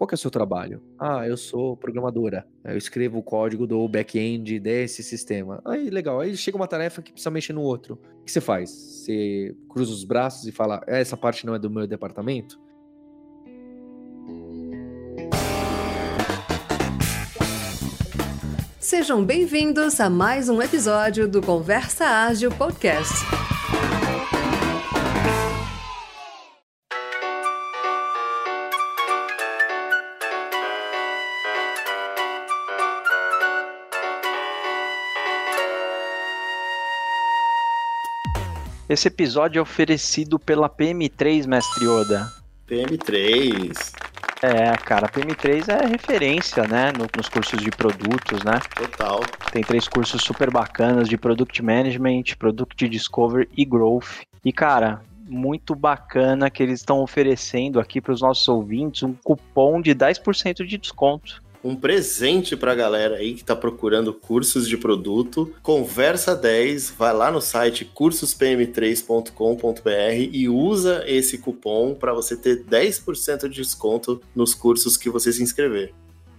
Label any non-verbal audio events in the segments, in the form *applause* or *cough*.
Qual que é o seu trabalho? Ah, eu sou programadora. Eu escrevo o código do back-end desse sistema. Aí, legal. Aí chega uma tarefa que precisa mexer no outro. O que você faz? Você cruza os braços e fala: essa parte não é do meu departamento? Sejam bem-vindos a mais um episódio do Conversa Ágil Podcast. Esse episódio é oferecido pela PM3, mestre Oda. PM3. É, cara, a PM3 é referência, né, no, nos cursos de produtos, né? Total. Tem três cursos super bacanas de Product Management, Product Discovery e Growth. E, cara, muito bacana que eles estão oferecendo aqui para os nossos ouvintes um cupom de 10% de desconto um presente para a galera aí que está procurando cursos de produto. Conversa 10, vai lá no site cursospm3.com.br e usa esse cupom para você ter 10% de desconto nos cursos que você se inscrever.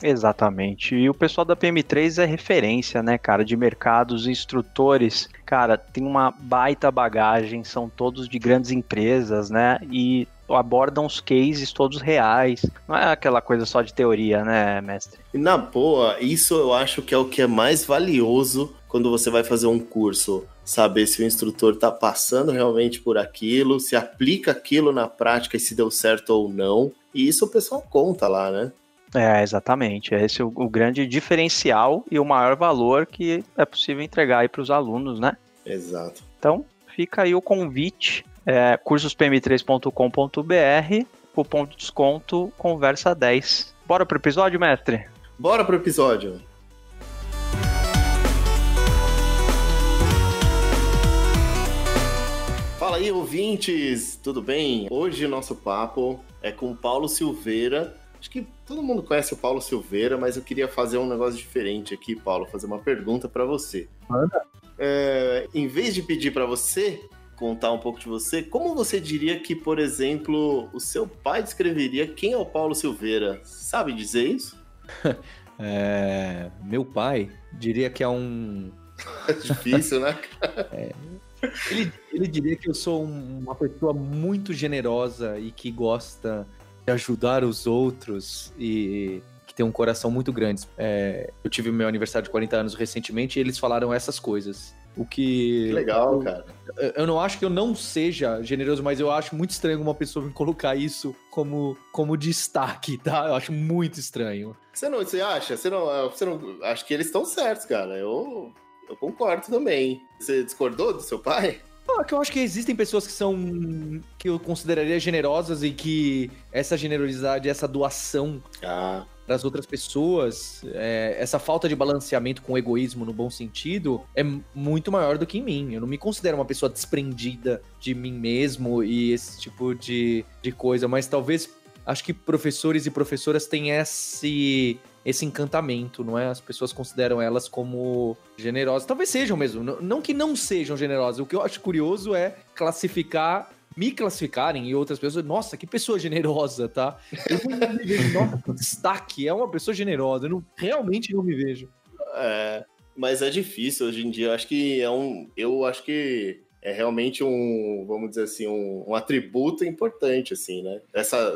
Exatamente. E o pessoal da PM3 é referência, né, cara, de mercados, instrutores. Cara, tem uma baita bagagem, são todos de grandes empresas, né? E abordam os cases todos reais. Não é aquela coisa só de teoria, né, mestre? E na boa, isso eu acho que é o que é mais valioso quando você vai fazer um curso. Saber se o instrutor está passando realmente por aquilo, se aplica aquilo na prática e se deu certo ou não. E isso o pessoal conta lá, né? É, exatamente. Esse é o, o grande diferencial e o maior valor que é possível entregar aí para os alunos, né? Exato. Então, fica aí o convite é, cursospm3.com.br, cupom de desconto conversa 10. Bora pro episódio, mestre? Bora pro episódio. Fala aí, ouvintes, tudo bem? Hoje o nosso papo é com o Paulo Silveira. Acho que todo mundo conhece o Paulo Silveira, mas eu queria fazer um negócio diferente aqui, Paulo, fazer uma pergunta para você. Manda. É, em vez de pedir para você contar um pouco de você, como você diria que, por exemplo, o seu pai descreveria quem é o Paulo Silveira? Sabe dizer isso? *laughs* é, meu pai diria que é um. *laughs* Difícil, né? *laughs* é, ele, ele diria que eu sou uma pessoa muito generosa e que gosta de ajudar os outros e que tem um coração muito grande. É, eu tive meu aniversário de 40 anos recentemente e eles falaram essas coisas. O que. Que legal, eu, cara. Eu não acho que eu não seja generoso, mas eu acho muito estranho uma pessoa me colocar isso como, como destaque, tá? Eu acho muito estranho. Você não, você acha? Você não, você não. Acho que eles estão certos, cara. Eu, eu concordo também. Você discordou do seu pai? Ah, que eu acho que existem pessoas que são. que eu consideraria generosas e que essa generosidade, essa doação ah para as outras pessoas, é, essa falta de balanceamento com o egoísmo no bom sentido é muito maior do que em mim. Eu não me considero uma pessoa desprendida de mim mesmo e esse tipo de, de coisa, mas talvez acho que professores e professoras têm esse esse encantamento, não é? As pessoas consideram elas como generosas. Talvez sejam mesmo, não que não sejam generosas. O que eu acho curioso é classificar me classificarem e outras pessoas, nossa, que pessoa generosa, tá? Eu não me vejo, nossa, destaque, é uma pessoa generosa, eu não, realmente não me vejo. É, mas é difícil hoje em dia, eu acho que é um, eu acho que é realmente um, vamos dizer assim, um, um, atributo importante, assim, né? Essa,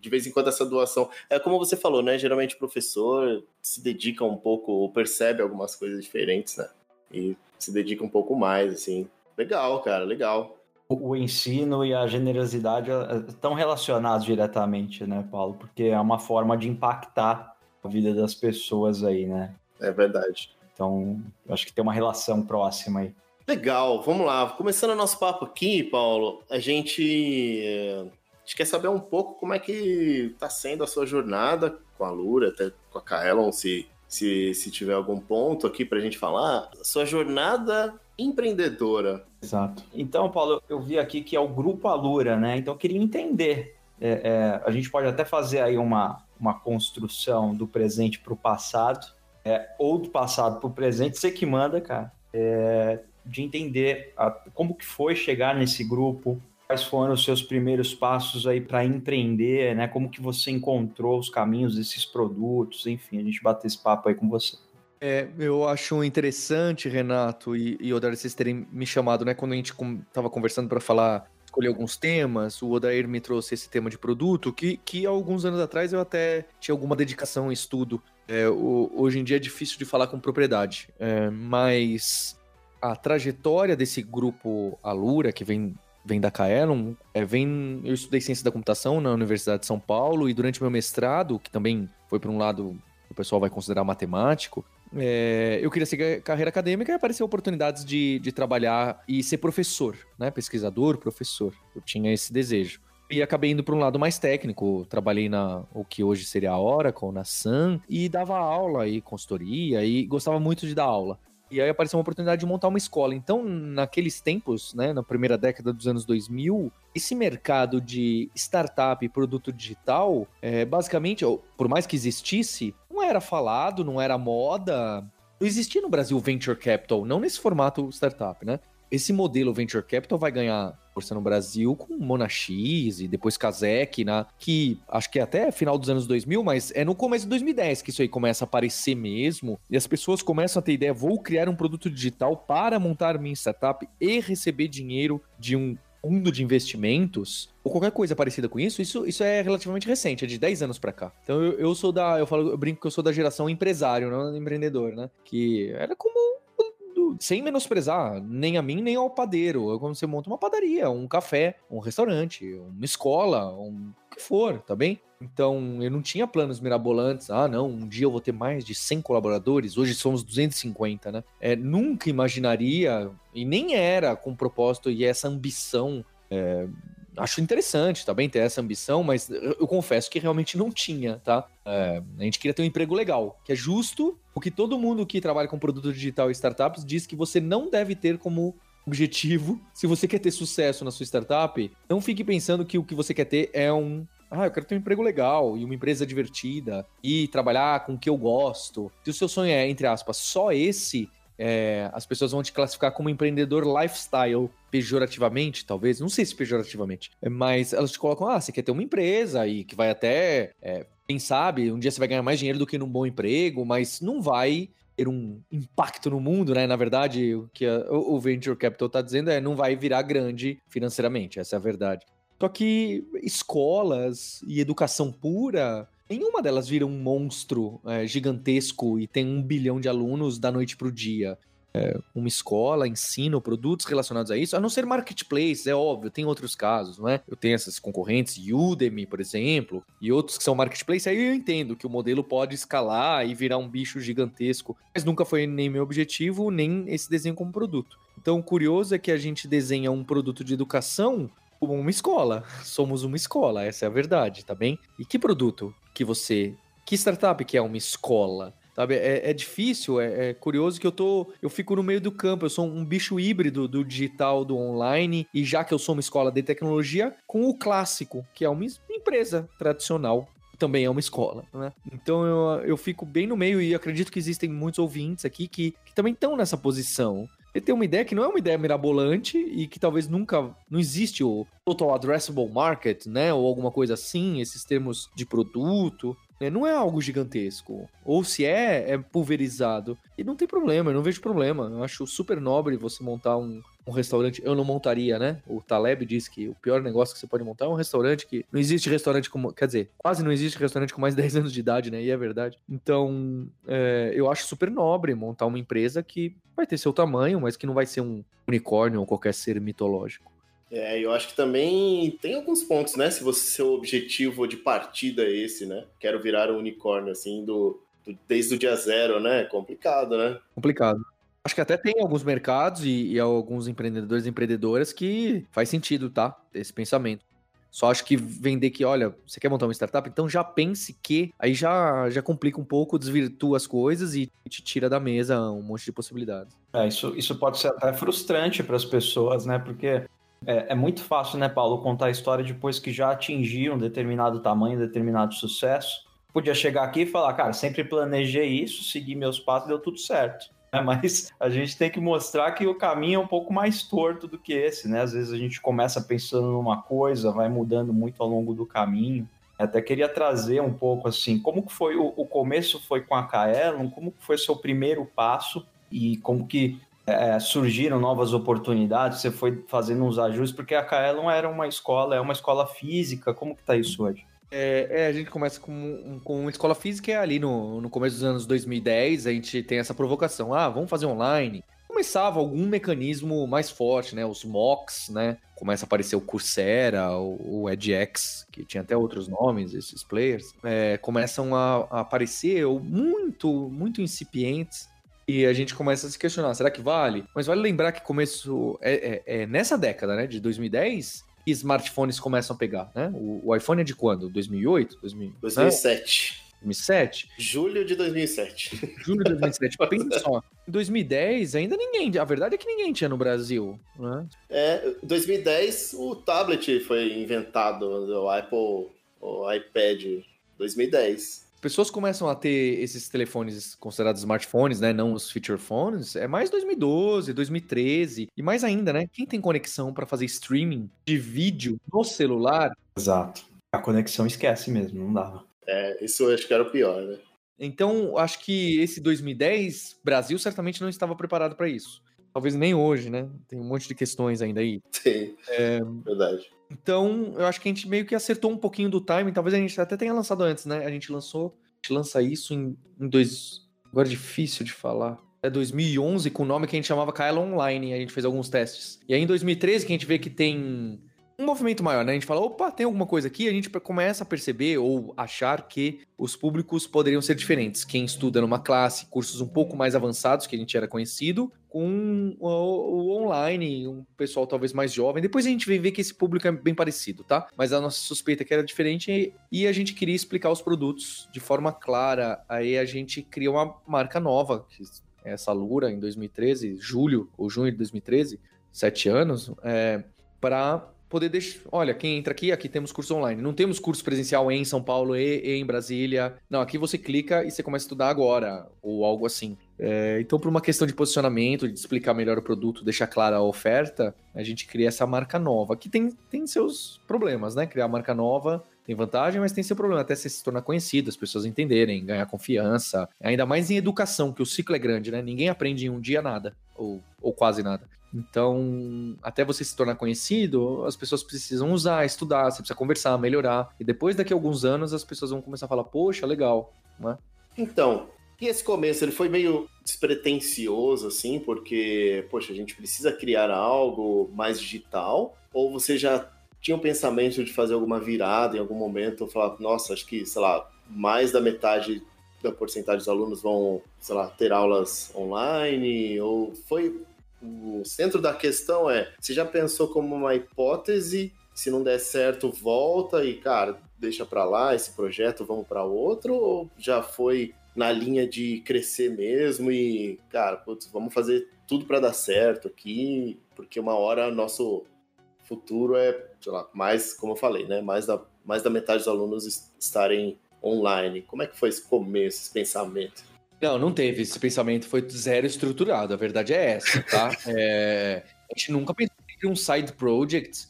de vez em quando essa doação, é como você falou, né? Geralmente o professor se dedica um pouco, ou percebe algumas coisas diferentes, né? E se dedica um pouco mais, assim. Legal, cara, legal o ensino e a generosidade eh, estão relacionados diretamente, né, Paulo? Porque é uma forma de impactar a vida das pessoas aí, né? É verdade. Então, acho que tem uma relação próxima aí. Legal, vamos lá. Começando o nosso papo aqui, Paulo, a gente, eh, a gente quer saber um pouco como é que está sendo a sua jornada com a Lura, até com a Kaelon, se, se, se tiver algum ponto aqui para a gente falar. A sua jornada empreendedora. Exato. Então, Paulo, eu vi aqui que é o Grupo Alura, né? Então, eu queria entender. É, é, a gente pode até fazer aí uma, uma construção do presente para o passado, é, ou do passado para o presente, você que manda, cara. É, de entender a, como que foi chegar nesse grupo, quais foram os seus primeiros passos aí para empreender, né? Como que você encontrou os caminhos desses produtos, enfim, a gente bater esse papo aí com você. É, eu acho interessante, Renato e, e Odair, vocês terem me chamado, né? Quando a gente estava conversando para falar, escolher alguns temas, o Odair me trouxe esse tema de produto, que, que alguns anos atrás eu até tinha alguma dedicação em estudo. É, o, hoje em dia é difícil de falar com propriedade, é, mas a trajetória desse grupo Alura, que vem vem da Kaelon, é, vem, eu estudei ciência da computação na Universidade de São Paulo e durante meu mestrado, que também foi por um lado o pessoal vai considerar matemático, é, eu queria seguir carreira acadêmica e apareceu oportunidades de, de trabalhar e ser professor, né? Pesquisador, professor. Eu tinha esse desejo. E acabei indo para um lado mais técnico. Trabalhei na o que hoje seria a Oracle, na Sun, e dava aula e consultoria, e gostava muito de dar aula. E aí apareceu uma oportunidade de montar uma escola. Então, naqueles tempos, né, na primeira década dos anos 2000, esse mercado de startup e produto digital, é, basicamente, por mais que existisse, não era falado, não era moda. Não existia no Brasil venture capital, não nesse formato startup, né? Esse modelo venture capital vai ganhar força no Brasil com Monax e depois Kazek, né? que acho que é até final dos anos 2000, mas é no começo de 2010 que isso aí começa a aparecer mesmo, e as pessoas começam a ter ideia, vou criar um produto digital para montar minha startup e receber dinheiro de um fundo de investimentos, ou qualquer coisa parecida com isso, isso, isso é relativamente recente, é de 10 anos para cá. Então eu, eu sou da, eu falo, eu brinco que eu sou da geração empresário, não empreendedor, né? Que era como sem menosprezar nem a mim, nem ao padeiro. É como você monta uma padaria, um café, um restaurante, uma escola, um o que for, tá bem? Então, eu não tinha planos mirabolantes. Ah, não, um dia eu vou ter mais de 100 colaboradores. Hoje somos 250, né? É, nunca imaginaria, e nem era com propósito e essa ambição é, acho interessante também ter essa ambição, mas eu confesso que realmente não tinha, tá? É, a gente queria ter um emprego legal, que é justo o que todo mundo que trabalha com produto digital e startups diz que você não deve ter como objetivo. Se você quer ter sucesso na sua startup, não fique pensando que o que você quer ter é um ah, eu quero ter um emprego legal e uma empresa divertida e trabalhar com o que eu gosto. Se o seu sonho é, entre aspas, só esse, é, as pessoas vão te classificar como empreendedor lifestyle, pejorativamente, talvez, não sei se pejorativamente, mas elas te colocam, ah, você quer ter uma empresa e que vai até, é, quem sabe, um dia você vai ganhar mais dinheiro do que num bom emprego, mas não vai ter um impacto no mundo, né? Na verdade, o que a, o Venture Capital está dizendo é não vai virar grande financeiramente, essa é a verdade. Só que escolas e educação pura Nenhuma delas vira um monstro é, gigantesco e tem um bilhão de alunos da noite para o dia. É, uma escola ensina produtos relacionados a isso, a não ser marketplace, é óbvio, tem outros casos, não é? Eu tenho essas concorrentes, Udemy, por exemplo, e outros que são marketplace, aí eu entendo que o modelo pode escalar e virar um bicho gigantesco, mas nunca foi nem meu objetivo, nem esse desenho como produto. Então, o curioso é que a gente desenha um produto de educação como uma escola. Somos uma escola, essa é a verdade, tá bem? E que produto? que você. Que startup que é uma escola? Sabe, é, é difícil, é, é, curioso que eu tô. Eu fico no meio do campo, eu sou um bicho híbrido do digital, do online, e já que eu sou uma escola de tecnologia, com o clássico, que é uma empresa tradicional. Também é uma escola, né? Então eu, eu fico bem no meio e acredito que existem muitos ouvintes aqui que, que também estão nessa posição. Ele tem uma ideia que não é uma ideia mirabolante e que talvez nunca não existe o total addressable market, né, ou alguma coisa assim, esses termos de produto, né? não é algo gigantesco. Ou se é, é pulverizado. E não tem problema, eu não vejo problema. Eu acho super nobre você montar um, um restaurante. Eu não montaria, né? O Taleb diz que o pior negócio que você pode montar é um restaurante que. Não existe restaurante como. Quer dizer, quase não existe restaurante com mais *laughs* de 10 anos de idade, né? E é verdade. Então, é, eu acho super nobre montar uma empresa que vai ter seu tamanho, mas que não vai ser um unicórnio ou qualquer ser mitológico. É, eu acho que também tem alguns pontos, né? Se você seu objetivo de partida é esse, né? Quero virar um unicórnio, assim, do, do desde o dia zero, né? É complicado, né? Complicado. Acho que até tem alguns mercados e, e, alguns empreendedores e empreendedoras que faz sentido, tá? Esse pensamento. Só acho que vender que, olha, você quer montar uma startup? Então já pense que. Aí já, já complica um pouco, desvirtua as coisas e te tira da mesa um monte de possibilidades. É, isso, isso pode ser até frustrante para as pessoas, né? Porque é, é, muito fácil, né, Paulo, contar a história depois que já atingiram um determinado tamanho, determinado sucesso. Podia chegar aqui e falar, cara, sempre planejei isso, segui meus passos, deu tudo certo. *laughs* né? mas a gente tem que mostrar que o caminho é um pouco mais torto do que esse, né? Às vezes a gente começa pensando numa coisa, vai mudando muito ao longo do caminho. Até queria trazer um pouco assim, como que foi o, o começo foi com a Kaelon, como que foi seu primeiro passo e como que é, surgiram novas oportunidades, você foi fazendo uns ajustes, porque a Kaelon era uma escola, é uma escola física, como que tá isso hoje? É, é, a gente começa com, com uma escola física e ali no, no começo dos anos 2010 a gente tem essa provocação, ah, vamos fazer online. Começava algum mecanismo mais forte, né? Os mocks, né? Começa a aparecer o Coursera, o, o edX, que tinha até outros nomes, esses players, é, começam a, a aparecer muito, muito incipientes e a gente começa a se questionar, será que vale? Mas vale lembrar que começo é, é, é nessa década, né, de 2010, que smartphones começam a pegar, né? O, o iPhone é de quando? 2008? 2000, 2007. Né? 2007? Julho de 2007. Julho de 2007. Pensa só. Em 2010, ainda ninguém. A verdade é que ninguém tinha no Brasil. Né? É, 2010 o tablet foi inventado, o Apple, o iPad. 2010 pessoas começam a ter esses telefones considerados smartphones, né? Não os feature phones, é mais 2012, 2013. E mais ainda, né? Quem tem conexão para fazer streaming de vídeo no celular? Exato. A conexão esquece mesmo, não dava. É, isso eu acho que era o pior, né? Então, acho que esse 2010, Brasil certamente não estava preparado para isso. Talvez nem hoje, né? Tem um monte de questões ainda aí. Sim. É... Verdade. Então, eu acho que a gente meio que acertou um pouquinho do time. Talvez a gente até tenha lançado antes, né? A gente lançou, a gente lança isso em, em dois. Agora é difícil de falar. É 2011 com o nome que a gente chamava Kylo Online. A gente fez alguns testes. E aí em 2013 que a gente vê que tem um movimento maior, né? A gente fala, opa, tem alguma coisa aqui, a gente começa a perceber ou achar que os públicos poderiam ser diferentes. Quem estuda numa classe, cursos um pouco mais avançados, que a gente era conhecido, com o, online, um pessoal talvez mais jovem. Depois a gente vem ver que esse público é bem parecido, tá? Mas a nossa suspeita é que era diferente e a gente queria explicar os produtos de forma clara. Aí a gente cria uma marca nova, que é essa Lura, em 2013, julho ou junho de 2013, sete anos, é, para poder deixar. Olha, quem entra aqui, aqui temos curso online. Não temos curso presencial em São Paulo e, e em Brasília. Não, aqui você clica e você começa a estudar agora, ou algo assim. É, então, por uma questão de posicionamento, de explicar melhor o produto, deixar clara a oferta, a gente cria essa marca nova, que tem, tem seus problemas, né? Criar marca nova tem vantagem, mas tem seu problema até você se tornar conhecido, as pessoas entenderem, ganhar confiança. Ainda mais em educação, que o ciclo é grande, né? Ninguém aprende em um dia nada, ou, ou quase nada. Então, até você se tornar conhecido, as pessoas precisam usar, estudar, você precisa conversar, melhorar. E depois, daqui a alguns anos, as pessoas vão começar a falar, poxa, legal, né? Então, e esse começo, ele foi meio despretensioso, assim, porque, poxa, a gente precisa criar algo mais digital? Ou você já tinha o um pensamento de fazer alguma virada em algum momento, falar, nossa, acho que, sei lá, mais da metade da porcentagem dos alunos vão, sei lá, ter aulas online? Ou foi o centro da questão é: você já pensou como uma hipótese? Se não der certo, volta e, cara, deixa para lá esse projeto, vamos para outro? Ou já foi na linha de crescer mesmo e, cara, putz, vamos fazer tudo para dar certo aqui, porque uma hora nosso futuro é, sei lá, mais, como eu falei, né, mais da, mais da metade dos alunos estarem online. Como é que foi esse começo, esse pensamento? Não, não teve. Esse pensamento foi zero estruturado. A verdade é essa, tá? *laughs* é, a gente nunca pensou em um side project.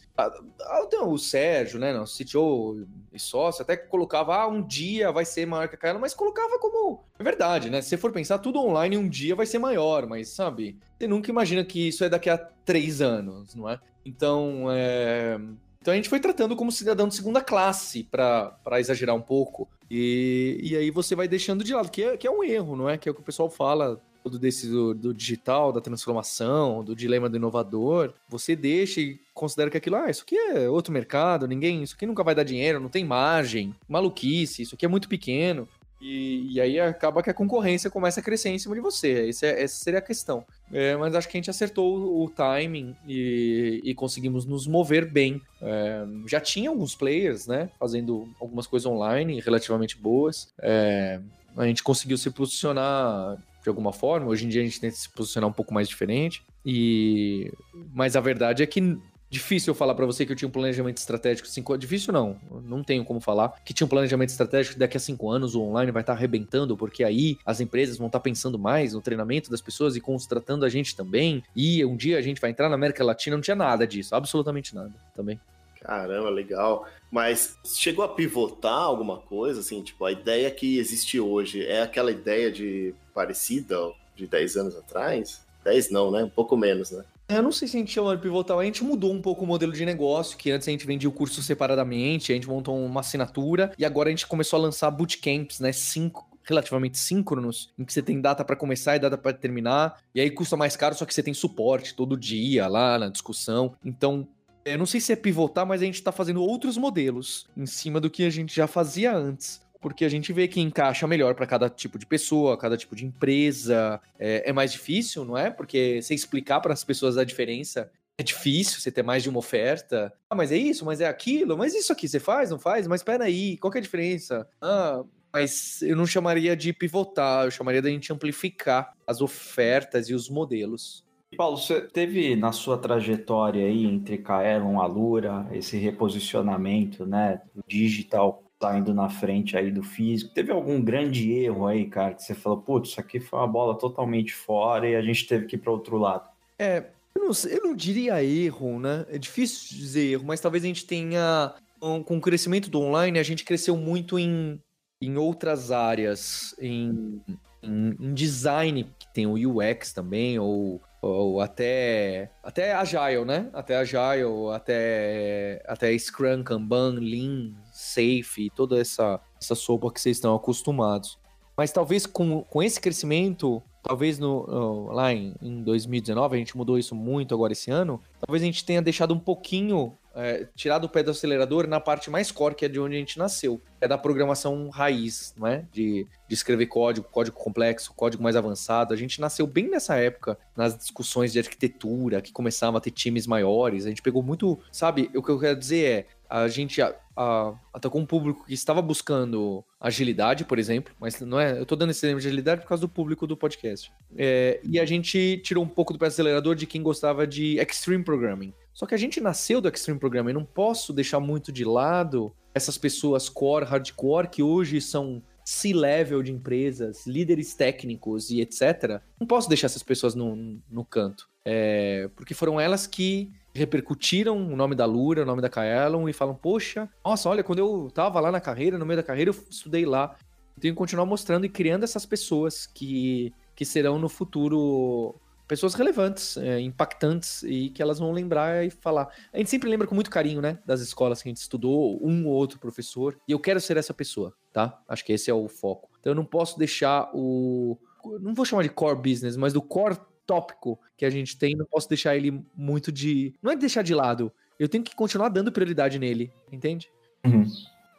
O Sérgio, né, nosso CTO e sócio, até colocava, ah, um dia vai ser maior que a Kaela, mas colocava como. É verdade, né? Se você for pensar, tudo online um dia vai ser maior, mas sabe? Você nunca imagina que isso é daqui a três anos, não é? Então, é... Então a gente foi tratando como cidadão de segunda classe, para exagerar um pouco. E, e aí você vai deixando de lado, que é, que é um erro, não é? Que é o que o pessoal fala tudo desse do, do, digital, da transformação, do dilema do inovador, você deixa e considera que aquilo, ah, isso aqui é outro mercado, ninguém, isso aqui nunca vai dar dinheiro, não tem margem, maluquice, isso aqui é muito pequeno. E, e, aí acaba que a concorrência começa a crescer em cima de você. É, essa seria a questão. É, mas acho que a gente acertou o, o timing e, e, conseguimos nos mover bem. É, já tinha alguns players, né? Fazendo algumas coisas online relativamente boas. É, a gente conseguiu se posicionar de alguma forma. Hoje em dia a gente tenta se posicionar um pouco mais diferente. E mas a verdade é que Difícil eu falar para você que eu tinha um planejamento estratégico cinco Difícil não, não tenho como falar. Que tinha um planejamento estratégico daqui a cinco anos o online vai estar tá arrebentando, porque aí as empresas vão estar tá pensando mais no treinamento das pessoas e contratando a gente também. E um dia a gente vai entrar na América Latina, não tinha nada disso, absolutamente nada também. Caramba, legal. Mas chegou a pivotar alguma coisa, assim, tipo, a ideia que existe hoje é aquela ideia de parecida de 10 anos atrás? 10 não, né? Um pouco menos, né? Eu não sei se a gente chama de pivotal, a gente mudou um pouco o modelo de negócio, que antes a gente vendia o curso separadamente, a gente montou uma assinatura e agora a gente começou a lançar bootcamps, né? Cinco, relativamente síncronos, em que você tem data para começar e data para terminar, e aí custa mais caro, só que você tem suporte todo dia lá na discussão. Então, eu não sei se é pivotar, mas a gente está fazendo outros modelos em cima do que a gente já fazia antes porque a gente vê que encaixa melhor para cada tipo de pessoa, cada tipo de empresa. É, é mais difícil, não é? Porque você explicar para as pessoas a diferença é difícil você ter mais de uma oferta. Ah, mas é isso, mas é aquilo, mas isso aqui você faz, não faz? Mas aí, qual que é a diferença? Ah, mas eu não chamaria de pivotar, eu chamaria da gente amplificar as ofertas e os modelos. Paulo, você teve na sua trajetória aí entre Kaelon, Alura, esse reposicionamento, né, digital saindo na frente aí do físico. Teve algum grande erro aí, cara, que você falou, putz, isso aqui foi uma bola totalmente fora e a gente teve que ir para outro lado? É, eu não, eu não, diria erro, né? É difícil dizer erro, mas talvez a gente tenha, com o crescimento do online, a gente cresceu muito em, em outras áreas, em, em, em design, que tem o UX também, ou ou até até agile, né? Até agile, até até Scrum, Kanban, Lean, Safe, toda essa essa sopa que vocês estão acostumados. Mas talvez com, com esse crescimento, talvez no, lá em, em 2019, a gente mudou isso muito agora esse ano, talvez a gente tenha deixado um pouquinho é, tirado o pé do acelerador na parte mais core, que é de onde a gente nasceu. É da programação raiz, não é? De, de escrever código, código complexo, código mais avançado. A gente nasceu bem nessa época, nas discussões de arquitetura, que começavam a ter times maiores. A gente pegou muito. Sabe, o que eu quero dizer é. A gente a, a, atacou um público que estava buscando agilidade, por exemplo, mas não é. Eu tô dando esse exemplo de agilidade por causa do público do podcast. É, e a gente tirou um pouco do pé do acelerador de quem gostava de extreme programming. Só que a gente nasceu do Extreme Programming, não posso deixar muito de lado essas pessoas core, hardcore, que hoje são C-level de empresas, líderes técnicos e etc. Não posso deixar essas pessoas no, no canto. É, porque foram elas que repercutiram o nome da Lura, o nome da Kaelon e falam: Poxa, nossa, olha, quando eu tava lá na carreira, no meio da carreira, eu estudei lá. Tenho que continuar mostrando e criando essas pessoas que, que serão no futuro pessoas relevantes, é, impactantes e que elas vão lembrar e falar. A gente sempre lembra com muito carinho, né, das escolas que a gente estudou, um ou outro professor, e eu quero ser essa pessoa, tá? Acho que esse é o foco. Então eu não posso deixar o não vou chamar de core business, mas do core tópico que a gente tem, não posso deixar ele muito de, não é deixar de lado. Eu tenho que continuar dando prioridade nele, entende? Uhum.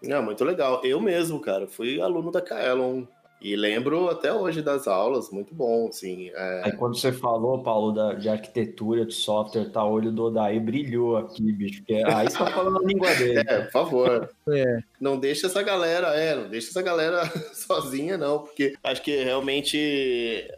Não, muito legal. Eu mesmo, cara, fui aluno da Kaelon e lembro até hoje das aulas, muito bom, assim. É... Aí quando você falou, Paulo, da, de arquitetura, de software, tá, o olho do Odaí brilhou aqui, bicho, porque aí você tá falando a língua *laughs* dele. É, por favor. É. Não deixa essa galera, é, não deixa essa galera *laughs* sozinha, não, porque acho que realmente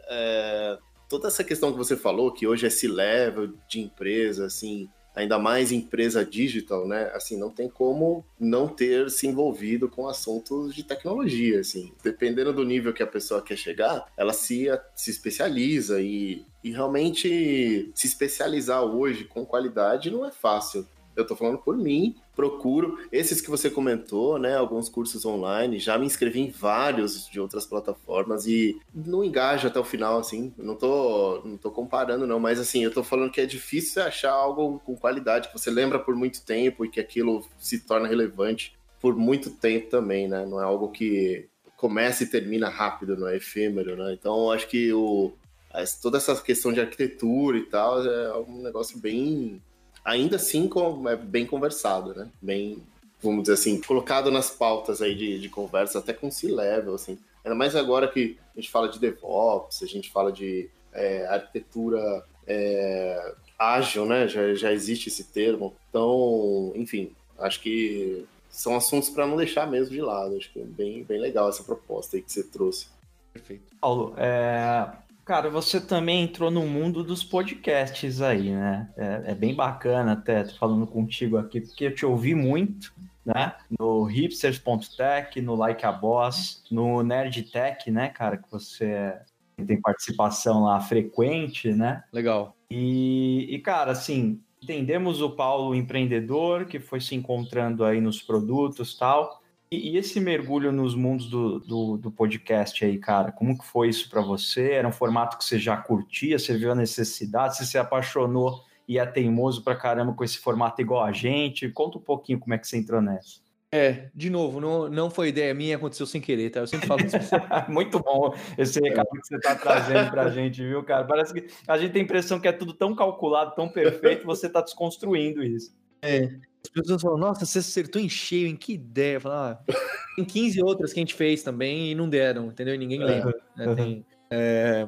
é, toda essa questão que você falou, que hoje é C-level de empresa, assim, ainda mais empresa digital, né? Assim, não tem como não ter se envolvido com assuntos de tecnologia, assim. Dependendo do nível que a pessoa quer chegar, ela se, se especializa e, e realmente se especializar hoje com qualidade não é fácil eu tô falando por mim, procuro esses que você comentou, né, alguns cursos online, já me inscrevi em vários de outras plataformas e não engaja até o final, assim, não tô, não tô comparando não, mas assim, eu tô falando que é difícil achar algo com qualidade, que você lembra por muito tempo e que aquilo se torna relevante por muito tempo também, né, não é algo que começa e termina rápido, não é efêmero, né, então acho que o, toda essa questão de arquitetura e tal é um negócio bem ainda assim é bem conversado, né? Bem, vamos dizer assim, colocado nas pautas aí de, de conversa, até com C-level, assim. Ainda mais agora que a gente fala de DevOps, a gente fala de é, arquitetura é, ágil, né? Já, já existe esse termo. Então, enfim, acho que são assuntos para não deixar mesmo de lado. Acho que é bem, bem legal essa proposta aí que você trouxe. Perfeito. Paulo, é, Cara, você também entrou no mundo dos podcasts aí, né? É, é bem bacana até falando contigo aqui, porque eu te ouvi muito, né? No hipsters.tech, no Like a Boss, no Nerdtech, né, cara? Que você tem participação lá frequente, né? Legal. E, e, cara, assim, entendemos o Paulo empreendedor que foi se encontrando aí nos produtos tal. E, e esse mergulho nos mundos do, do, do, podcast aí, cara, como que foi isso para você? Era um formato que você já curtia? Você viu a necessidade? Você se apaixonou e é teimoso pra caramba com esse formato igual a gente? Conta um pouquinho como é que você entrou nessa. É, de novo, não, não foi ideia minha, aconteceu sem querer, tá? Eu sempre falo isso. *laughs* Muito bom esse recado que você tá trazendo pra gente, viu, cara? Parece que a gente tem a impressão que é tudo tão calculado, tão perfeito, você tá desconstruindo isso. É. As pessoas falam, nossa, você acertou em cheio, em que ideia? Falar, ah, tem 15 outras que a gente fez também e não deram, entendeu? E ninguém lembra. Né? Tem, é...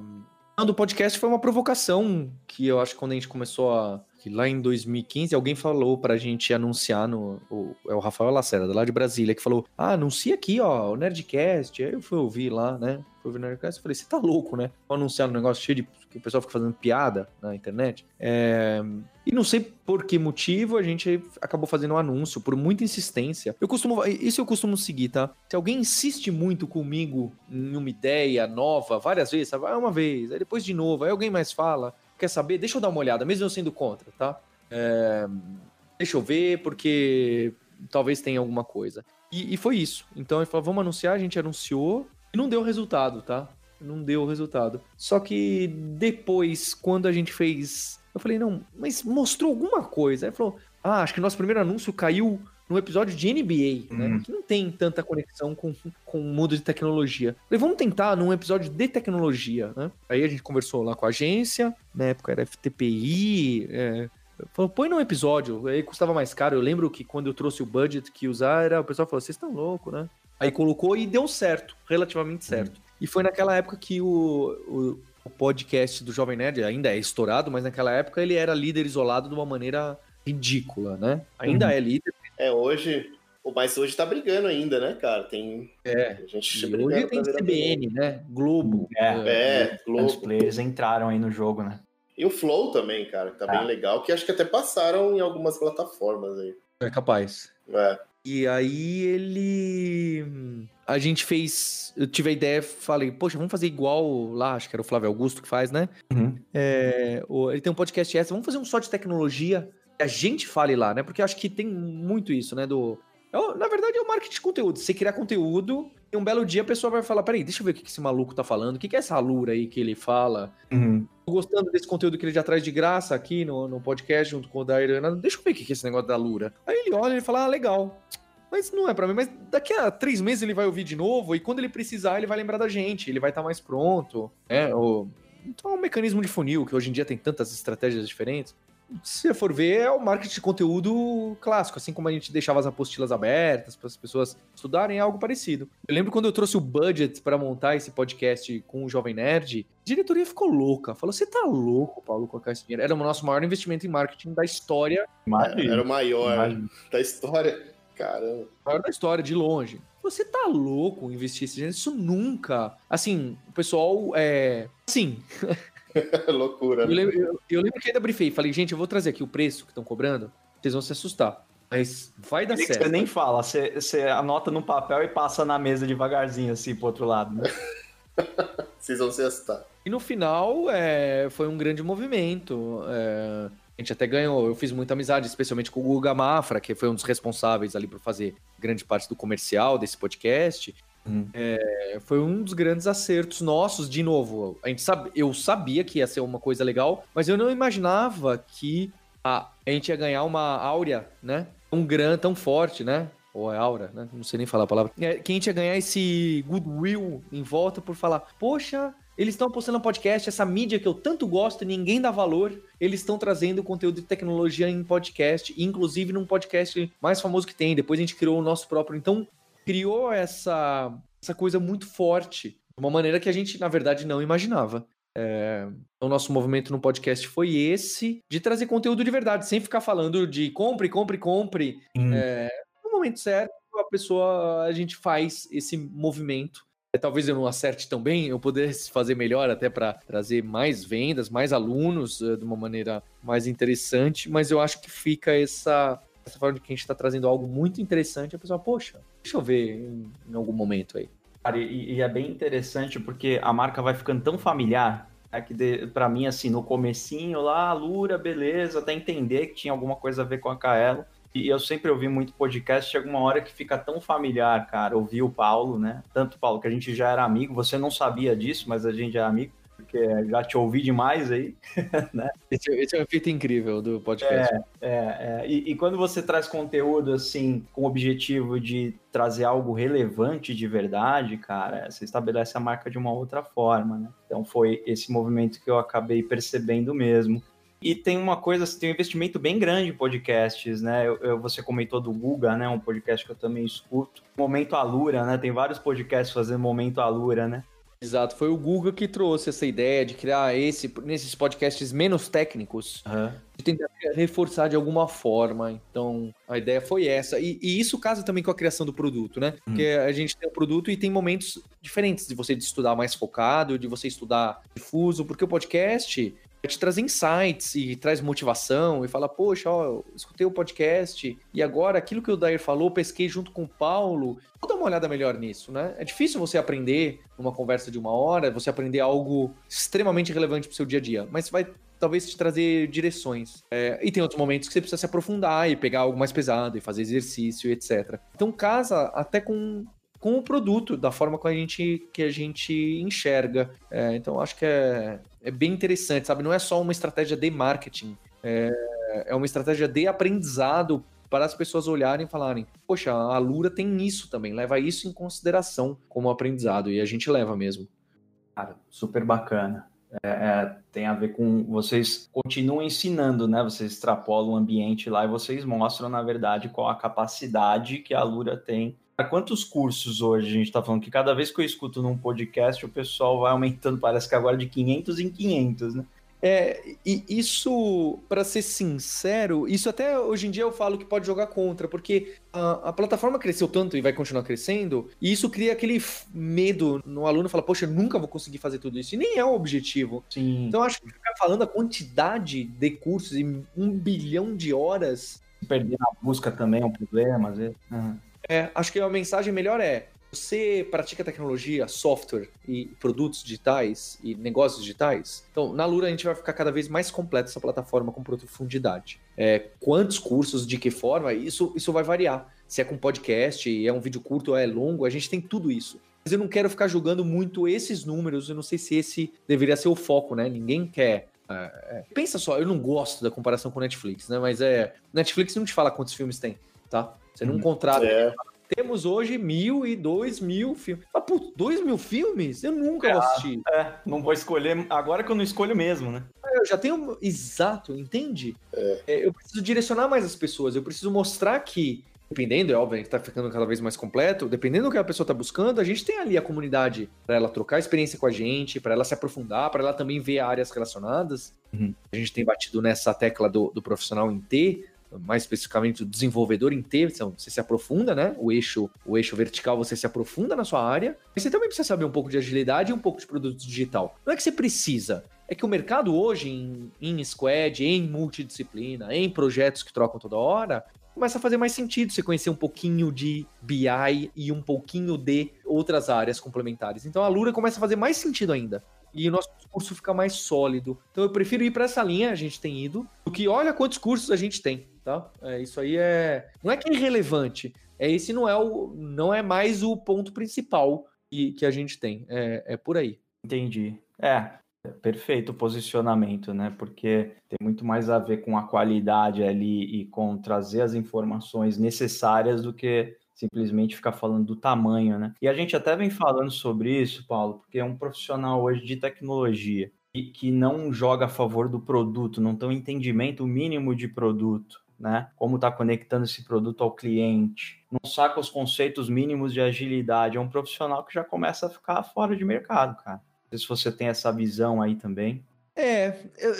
do podcast foi uma provocação que eu acho que quando a gente começou a que lá em 2015 alguém falou pra gente anunciar no. O, é o Rafael Lacerda, lá de Brasília, que falou: Ah, anuncia aqui, ó, o Nerdcast. Aí eu fui ouvir lá, né? Fui ouvir o Nerdcast e falei: Você tá louco, né? Vou anunciar um negócio cheio de. Que o pessoal fica fazendo piada na internet. É... E não sei por que motivo a gente acabou fazendo um anúncio, por muita insistência. Eu costumo. Isso eu costumo seguir, tá? Se alguém insiste muito comigo em uma ideia nova, várias vezes, sabe? Ah, uma vez, aí depois de novo, aí alguém mais fala quer saber? Deixa eu dar uma olhada, mesmo eu sendo contra, tá? É, deixa eu ver, porque talvez tenha alguma coisa. E, e, foi isso. Então ele falou, vamos anunciar, a gente anunciou e não deu resultado, tá? Não deu resultado. Só que depois, quando a gente fez. Eu falei, não, mas mostrou alguma coisa. Aí ele falou, ah, acho que nosso primeiro anúncio caiu num episódio de NBA, né? Hum. Que não tem tanta conexão com, com o mundo de tecnologia. Falei, vamos tentar num episódio de tecnologia, né? Aí a gente conversou lá com a agência, na época era FTPI, é, falou, põe num episódio, aí custava mais caro. Eu lembro que quando eu trouxe o budget que usar, era, o pessoal falou, vocês estão loucos, né? Aí colocou e deu certo, relativamente certo. Hum. E foi naquela época que o, o, o podcast do Jovem Nerd ainda é estourado, mas naquela época ele era líder isolado de uma maneira ridícula, né? Ainda uhum. é líder, é, hoje. Mas hoje tá brigando ainda, né, cara? Tem. É. A gente e hoje tem CBN, né? Globo. É, é Globo. Os players entraram aí no jogo, né? E o Flow também, cara, que tá ah. bem legal, que acho que até passaram em algumas plataformas aí. É capaz. É. E aí ele. A gente fez. Eu tive a ideia, falei, poxa, vamos fazer igual lá, acho que era o Flávio Augusto que faz, né? Uhum. É, ele tem um podcast essa, vamos fazer um só de tecnologia a gente fale lá, né? Porque eu acho que tem muito isso, né? Do. É na verdade, é o marketing de conteúdo. Você criar conteúdo e um belo dia a pessoa vai falar: peraí, deixa eu ver o que esse maluco tá falando, o que é essa lura aí que ele fala. Uhum. Tô gostando desse conteúdo que ele já traz de graça aqui no, no podcast junto com o da Irana. Deixa eu ver o que é esse negócio da lura. Aí ele olha e fala: ah, legal. Mas não é para mim. Mas daqui a três meses ele vai ouvir de novo e quando ele precisar, ele vai lembrar da gente, ele vai estar tá mais pronto. É, o... Então é um mecanismo de funil, que hoje em dia tem tantas estratégias diferentes se você for ver, é o marketing de conteúdo clássico, assim como a gente deixava as apostilas abertas para as pessoas estudarem, é algo parecido. Eu lembro quando eu trouxe o budget para montar esse podcast com o Jovem Nerd, a diretoria ficou louca. Falou: você tá louco, Paulo, colocar esse dinheiro? Era o nosso maior investimento em marketing da história. Era o maior da história. Caramba. Maior da história, de longe. Você tá louco investir esse dinheiro? Isso nunca. Assim, o pessoal é. Assim. *laughs* Loucura. Eu né? lembro, eu, eu lembro, que ainda briefei. Falei, gente, eu vou trazer aqui o preço que estão cobrando. Vocês vão se assustar. Mas vai dar certo. Você nem fala, você, você anota no papel e passa na mesa devagarzinho, assim, pro outro lado, né? *laughs* Vocês vão se assustar. E no final, é, foi um grande movimento. É, a gente até ganhou, eu fiz muita amizade, especialmente com o Guga Mafra, que foi um dos responsáveis ali por fazer grande parte do comercial desse podcast. Uhum. É, foi um dos grandes acertos nossos, de novo. A gente sabe, eu sabia que ia ser uma coisa legal, mas eu não imaginava que a, a gente ia ganhar uma áurea, né? Um grande, tão forte, né? Ou é aura, né? Não sei nem falar a palavra. É, que a gente ia ganhar esse goodwill em volta por falar, poxa, eles estão postando um podcast, essa mídia que eu tanto gosto, ninguém dá valor. Eles estão trazendo conteúdo de tecnologia em podcast, inclusive num podcast mais famoso que tem. Depois a gente criou o nosso próprio. Então, criou essa, essa coisa muito forte, de uma maneira que a gente, na verdade, não imaginava. É, o nosso movimento no podcast foi esse, de trazer conteúdo de verdade, sem ficar falando de compre, compre, compre. Hum. É, no momento certo, a pessoa, a gente faz esse movimento talvez eu não acerte tão bem, eu pudesse fazer melhor até para trazer mais vendas, mais alunos uh, de uma maneira mais interessante, mas eu acho que fica essa, essa forma de que a gente está trazendo algo muito interessante, a pessoa, poxa, deixa eu ver em, em algum momento aí. Cara, e, e, é bem interessante porque a marca vai ficando tão familiar é que para mim, assim, no comecinho lá, Lura, beleza, até entender que tinha alguma coisa a ver com a Kaelo. E eu sempre ouvi muito podcast, chega uma hora que fica tão familiar, cara, ouvir o Paulo, né? Tanto Paulo, que a gente já era amigo, você não sabia disso, mas a gente é amigo, porque já te ouvi demais aí, *laughs* né? Esse, esse, é um efeito incrível do podcast. É, é, é. E, e, quando você traz conteúdo, assim, com o objetivo de trazer algo relevante de verdade, cara, você estabelece a marca de uma outra forma, né? Então foi esse movimento que eu acabei percebendo mesmo. E tem uma coisa, assim, tem um investimento bem grande em podcasts, né? Eu, eu, você comentou do Guga, né? Um podcast que eu também escuto. Momento Alura, né? Tem vários podcasts fazendo Momento Alura, né? Exato, foi o Google que trouxe essa ideia de criar esse nesses podcasts menos técnicos, uhum. de tentar reforçar de alguma forma. Então, a ideia foi essa. E, e, isso casa também com a criação do produto, né? Uhum. Porque a gente tem o produto e tem momentos diferentes de você de estudar mais focado, de você estudar difuso, porque o podcast te traz insights e traz motivação e fala, poxa, ó, eu escutei o podcast e agora aquilo que o Dair falou, pesquei junto com o Paulo. Vou dar uma olhada melhor nisso, né? É difícil você aprender numa conversa de uma hora, você aprender algo extremamente relevante para o seu dia a dia, mas vai talvez te trazer direções. É, e tem outros momentos que você precisa se aprofundar e pegar algo mais pesado e fazer exercício, etc. Então casa até com com o produto, da forma que a gente, que a gente enxerga. É, então, acho que é, é bem interessante, sabe? Não é só uma estratégia de marketing, é, é uma estratégia de aprendizado para as pessoas olharem e falarem: poxa, a Lura tem isso também, leva isso em consideração como aprendizado, e a gente leva mesmo. Cara, super bacana. É, é, tem a ver com vocês continuam ensinando, né? Vocês extrapolam o ambiente lá e vocês mostram, na verdade, qual a capacidade que a Lura tem Quantos cursos hoje a gente está falando? Que cada vez que eu escuto num podcast, o pessoal vai aumentando, parece que agora de 500 em 500, né? É, e isso, para ser sincero, isso até hoje em dia eu falo que pode jogar contra, porque a, a, plataforma cresceu tanto e vai continuar crescendo, e isso cria aquele medo no aluno, fala, poxa, eu nunca vou conseguir fazer tudo isso, e nem é o objetivo. Sim. Então acho que ficar falando a quantidade de cursos e um bilhão de horas. Perder na busca também é um problema, às vezes. Uhum. É, acho que a mensagem melhor é: você pratica tecnologia, software e produtos digitais e negócios digitais? Então, na Lura a gente vai ficar cada vez mais completo essa plataforma com profundidade. É, quantos cursos, de que forma, isso, isso vai variar. Se é com podcast, é um vídeo curto ou é longo, a gente tem tudo isso. Mas eu não quero ficar julgando muito esses números, eu não sei se esse deveria ser o foco, né? Ninguém quer é, é. Pensa só, eu não gosto da comparação com Netflix, né? Mas é. Netflix não te fala quantos filmes tem, tá? Você não uhum. contrata. É. Temos hoje mil e dois mil filmes. Ah, putz, dois mil filmes? Eu nunca é, vou assistir. É, não vou escolher. Agora que eu não escolho mesmo, né? É, eu já tenho. Exato, entende? É. É, eu preciso direcionar mais as pessoas. Eu preciso mostrar que dependendo, é óbvio, a gente tá ficando cada vez mais completo, dependendo do que a pessoa tá buscando, a gente tem ali a comunidade para ela trocar experiência com a gente, para ela se aprofundar, para ela também ver áreas relacionadas. Uhum. A gente tem batido nessa tecla do, do profissional em T, mais especificamente o desenvolvedor inteiro, então você se aprofunda, né? O eixo, o eixo vertical você se aprofunda na sua área, mas você também precisa saber um pouco de agilidade e um pouco de produto digital. Não é que você precisa, é que o mercado hoje em, em squad, em multidisciplina, em projetos que trocam toda hora, começa a fazer mais sentido você conhecer um pouquinho de BI e um pouquinho de outras áreas complementares. Então a Lura começa a fazer mais sentido ainda e o nosso curso fica mais sólido. Então eu prefiro ir para essa linha, a gente tem ido, do que olha quantos cursos a gente tem tá? É, isso aí é. Não é que é irrelevante. É esse não é o. não é mais o ponto principal que, que a gente tem. É, é por aí. Entendi. É, perfeito posicionamento, né? Porque tem muito mais a ver com a qualidade ali e com trazer as informações necessárias do que simplesmente ficar falando do tamanho, né? E a gente até vem falando sobre isso, Paulo, porque é um profissional hoje de tecnologia e que não joga a favor do produto, não tem um entendimento mínimo de produto né? Como está conectando esse produto ao cliente, não saca os conceitos mínimos de agilidade. É um profissional que já começa a ficar fora de mercado, cara. Não sei se você tem essa visão aí também. É,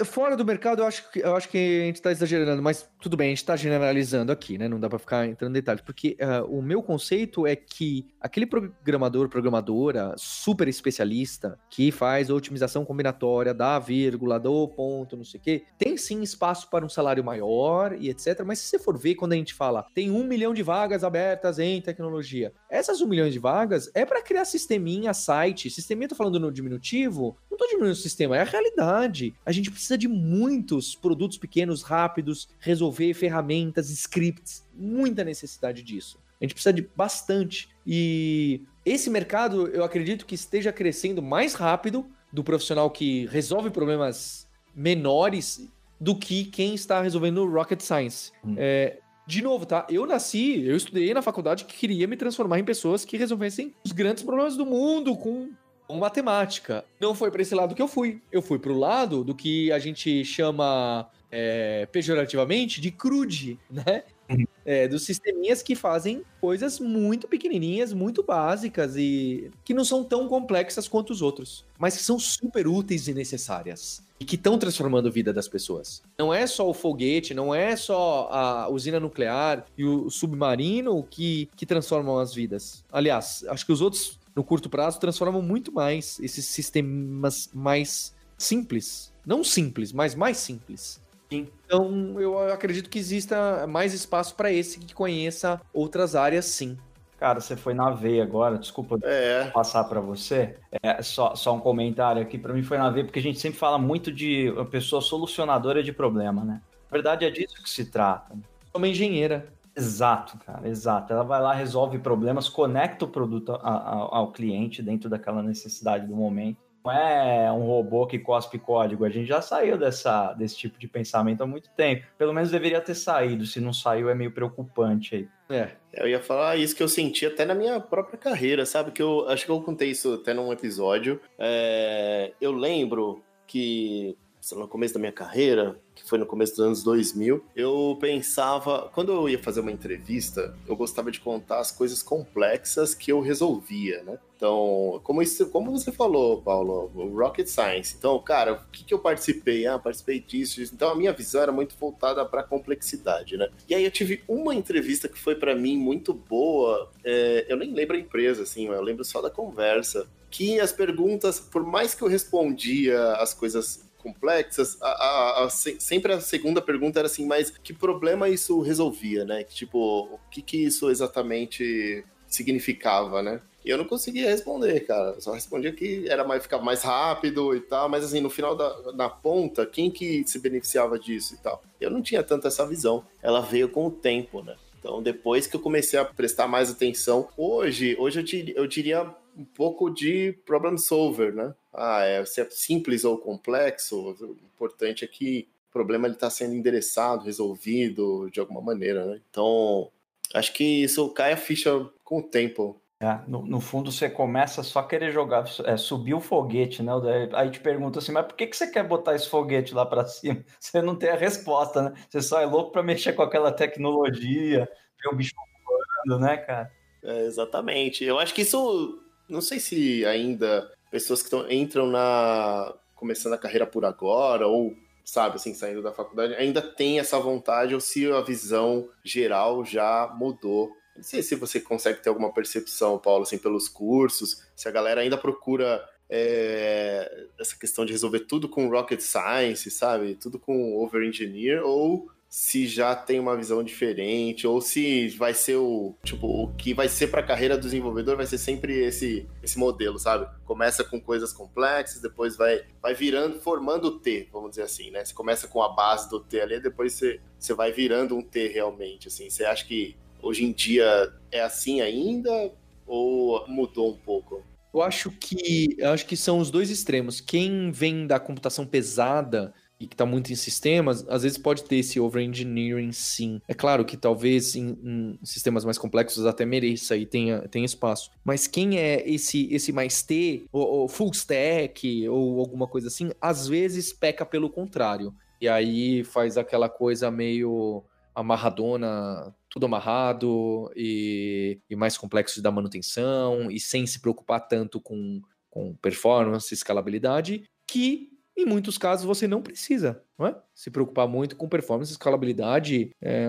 fora do mercado eu acho que, eu acho que a gente está exagerando, mas tudo bem, a gente está generalizando aqui, né? Não dá para ficar entrando em detalhes, porque uh, o meu conceito é que aquele programador, programadora super especialista que faz otimização combinatória da vírgula, do ponto, não sei o quê, tem sim espaço para um salário maior e etc. Mas se você for ver quando a gente fala tem um milhão de vagas abertas em tecnologia, essas um milhão de vagas é para criar sisteminha, site. Sisteminha, tô falando no diminutivo, não tô diminuindo o sistema, é a realidade verdade, a gente precisa de muitos produtos pequenos, rápidos, resolver ferramentas, scripts, muita necessidade disso. A gente precisa de bastante. E esse mercado, eu acredito que esteja crescendo mais rápido do profissional que resolve problemas menores do que quem está resolvendo rocket science. Hum. É, de novo, tá? Eu nasci, eu estudei na faculdade que queria me transformar em pessoas que resolvessem os grandes problemas do mundo com matemática. Não foi para esse lado que eu fui. Eu fui para o lado do que a gente chama é, pejorativamente de crude, né? Uhum. É, dos sisteminhas que fazem coisas muito pequenininhas, muito básicas e que não são tão complexas quanto os outros, mas que são super úteis e necessárias e que estão transformando a vida das pessoas. Não é só o foguete, não é só a usina nuclear e o submarino que, que transformam as vidas. Aliás, acho que os outros no curto prazo, transformam muito mais esses sistemas mais simples. Não simples, mas mais simples. Então, eu acredito que exista mais espaço para esse que conheça outras áreas, sim. Cara, você foi na veia agora, desculpa é. passar para você. É, só, só um comentário aqui, para mim foi na veia, porque a gente sempre fala muito de uma pessoa solucionadora de problema, né? Na verdade, é disso que se trata. Uma engenheira. Exato, cara, exato. Ela vai lá, resolve problemas, conecta o produto a, a, ao cliente dentro daquela necessidade do momento. Não é um robô que cospe código. A gente já saiu dessa, desse tipo de pensamento há muito tempo. Pelo menos deveria ter saído. Se não saiu, é meio preocupante aí. É. Eu ia falar isso que eu senti até na minha própria carreira, sabe? Que eu acho que eu contei isso até num episódio. É, eu lembro que no começo da minha carreira, que foi no começo dos anos 2000, eu pensava, quando eu ia fazer uma entrevista, eu gostava de contar as coisas complexas que eu resolvia, né? Então, como, isso, como você falou, Paulo, Rocket Science. Então, cara, o que, que eu participei? Ah, participei disso, disso. Então, a minha visão era muito voltada para complexidade, né? E aí eu tive uma entrevista que foi para mim muito boa. É, eu nem lembro a empresa, assim, eu lembro só da conversa. Que as perguntas, por mais que eu respondia as coisas complexas, a, a, a, sempre a segunda pergunta era assim, mas que problema isso resolvia, né? Tipo, o que que isso exatamente significava, né? E eu não conseguia responder, cara. Eu só respondia que era mais, ficava mais rápido e tal, mas assim, no final da na ponta, quem que se beneficiava disso e tal? Eu não tinha tanto essa visão. Ela veio com o tempo, né? Então, depois que eu comecei a prestar mais atenção, hoje, hoje eu, diria, eu diria um pouco de problem solver, né? Ah, é, se é simples ou complexo, o importante é que o problema está sendo endereçado, resolvido de alguma maneira, né? Então, acho que isso cai a ficha com o tempo. É, no, no, fundo, você começa só a querer jogar, é, subir o foguete, né? Aí te pergunta assim, mas por que, que você quer botar esse foguete lá para *laughs* cima? Você não tem a resposta, né? Você só é louco para mexer com aquela tecnologia, ver o bicho voando, né, cara? É, exatamente. Eu acho que isso, não sei se ainda pessoas que tão, entram na. começando a carreira por agora, ou, sabe, assim, saindo da faculdade, ainda tem essa vontade, ou se a visão geral já mudou. Não sei se você consegue ter alguma percepção, Paulo, assim, pelos cursos, se a galera ainda procura é, essa questão de resolver tudo com rocket science, sabe? Tudo com over engineer, ou se já tem uma visão diferente ou se vai ser o tipo o que vai ser para a carreira do desenvolvedor vai ser sempre esse esse modelo, sabe? Começa com coisas complexas, depois vai vai virando, formando o T, vamos dizer assim, né? Você começa com a base do T ali, depois você, você vai virando um T realmente, assim. Você acha que hoje em dia é assim ainda ou mudou um pouco? Eu acho que eu acho que são os dois extremos. Quem vem da computação pesada e que está muito em sistemas, às vezes pode ter esse over-engineering sim. É claro que talvez em, em, sistemas mais complexos até mereça e tenha, tenha espaço. Mas quem é esse esse mais T, ou, ou full stack, ou alguma coisa assim, às vezes peca pelo contrário. E aí faz aquela coisa meio amarradona, tudo amarrado e, e mais complexo da manutenção e sem se preocupar tanto com, com performance, escalabilidade, que em muitos casos você não precisa não é? se preocupar muito com performance, escalabilidade. É,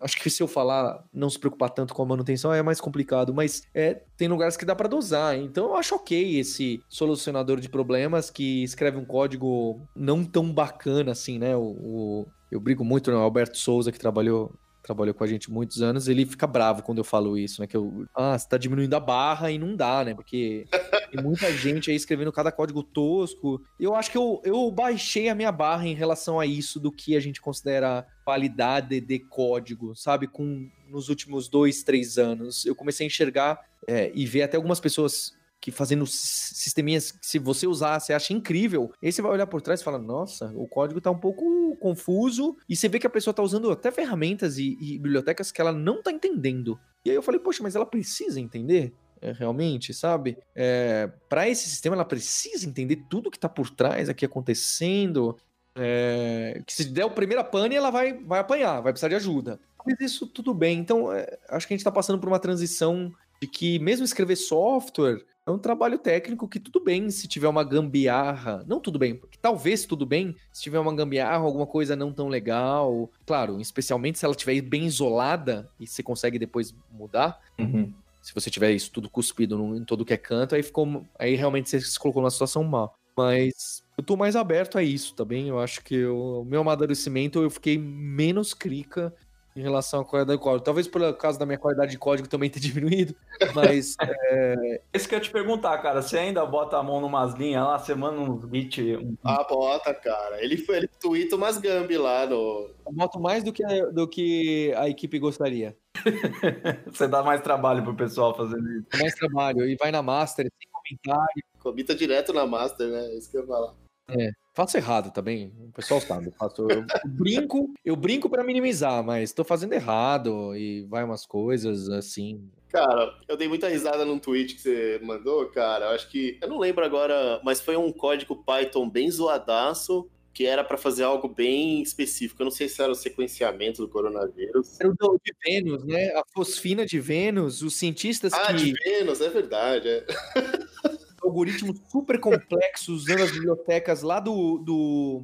acho que se eu falar não se preocupar tanto com a manutenção é mais complicado, mas é, tem lugares que dá para dosar. Então eu acho ok esse solucionador de problemas que escreve um código não tão bacana assim, né? O, o eu brigo muito no né? Alberto Souza, que trabalhou trabalhou com a gente muitos anos, ele fica bravo quando eu falo isso, né? Que eu, ah, você tá diminuindo a barra e não dá, né? Porque tem muita *laughs* gente aí escrevendo cada código tosco. Eu acho que eu, eu baixei a minha barra em relação a isso do que a gente considera qualidade de código, sabe? Com nos últimos dois, três anos. Eu comecei a enxergar é, e ver até algumas pessoas que fazendo sisteminhas que se você usar, você acha incrível. Aí você vai olhar por trás e fala, nossa, o código tá um pouco confuso. E você vê que a pessoa tá usando até ferramentas e, e bibliotecas que ela não tá entendendo. E aí eu falei, poxa, mas ela precisa entender? É, realmente, sabe? É, para esse sistema, ela precisa entender tudo que tá por trás aqui acontecendo. É, que se der o primeiro pane, ela vai, vai apanhar, vai precisar de ajuda. Mas isso tudo bem. Então, é, acho que a gente tá passando por uma transição de que mesmo escrever software é um trabalho técnico que tudo bem se tiver uma gambiarra. Não tudo bem, porque talvez tudo bem se tiver uma gambiarra, alguma coisa não tão legal. Claro, especialmente se ela estiver bem isolada e você consegue depois mudar. Uhum. Se você tiver isso tudo cuspido em todo que é canto, aí ficou. Aí realmente você se colocou numa situação mal. Mas eu tô mais aberto a isso, tá bem? Eu acho que o meu amadurecimento eu fiquei menos crica em relação à qualidade do código. Talvez por causa da minha qualidade de código também tenha *laughs* diminuído, mas. é... Esse que eu te perguntar, cara, você ainda bota a mão numas linhas lá, você manda uns bits. Um... Ah, bota, cara. Ele, ele twitta umas gambi lá no. Eu boto mais do que, a, do que a equipe gostaria. *laughs* você dá mais trabalho pro pessoal fazendo isso. Mais trabalho, e vai na master, sem comentário. Comita direto na master, né? É isso que eu ia falar. É. Faço errado também. O pessoal sabe. Eu, faço, eu, *laughs* brinco, eu brinco para minimizar, mas tô fazendo errado e vai umas coisas assim. Cara, eu dei muita risada num tweet que você mandou, cara. Eu acho que. Eu não lembro agora, mas foi um código Python bem zoadaço que era para fazer algo bem específico. Eu não sei se era o sequenciamento do coronavírus. Era o de Vênus, né? A fosfina de Vênus, os cientistas ah, que. Ah, de Vênus, é verdade. É. *laughs* algoritmos super complexos usando as bibliotecas lá do, do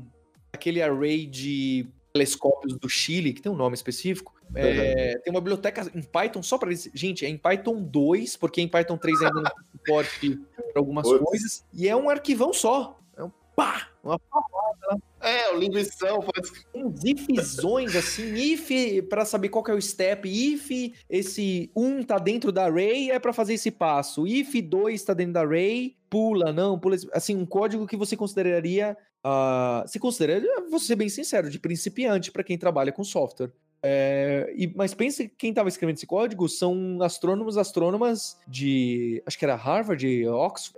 aquele array de telescópios do Chile, que tem um nome específico. É, uhum. Tem uma biblioteca em Python só para Gente, é em Python 2, porque em Python 3 ainda não tem suporte para algumas coisas. E é um arquivão só. É um pá! Uma palavra. É, o linguição pode Uns ifzões, assim, if para saber qual é o step, if esse 1 um tá dentro da array, é para fazer esse passo, if 2 tá dentro da array, pula, não, pula, assim, um código que você consideraria, uh, se consideraria, vou ser bem sincero, de principiante para quem trabalha com software. É, e, mas pense que quem estava escrevendo esse código são astrônomos, astrônomas de, acho que era Harvard,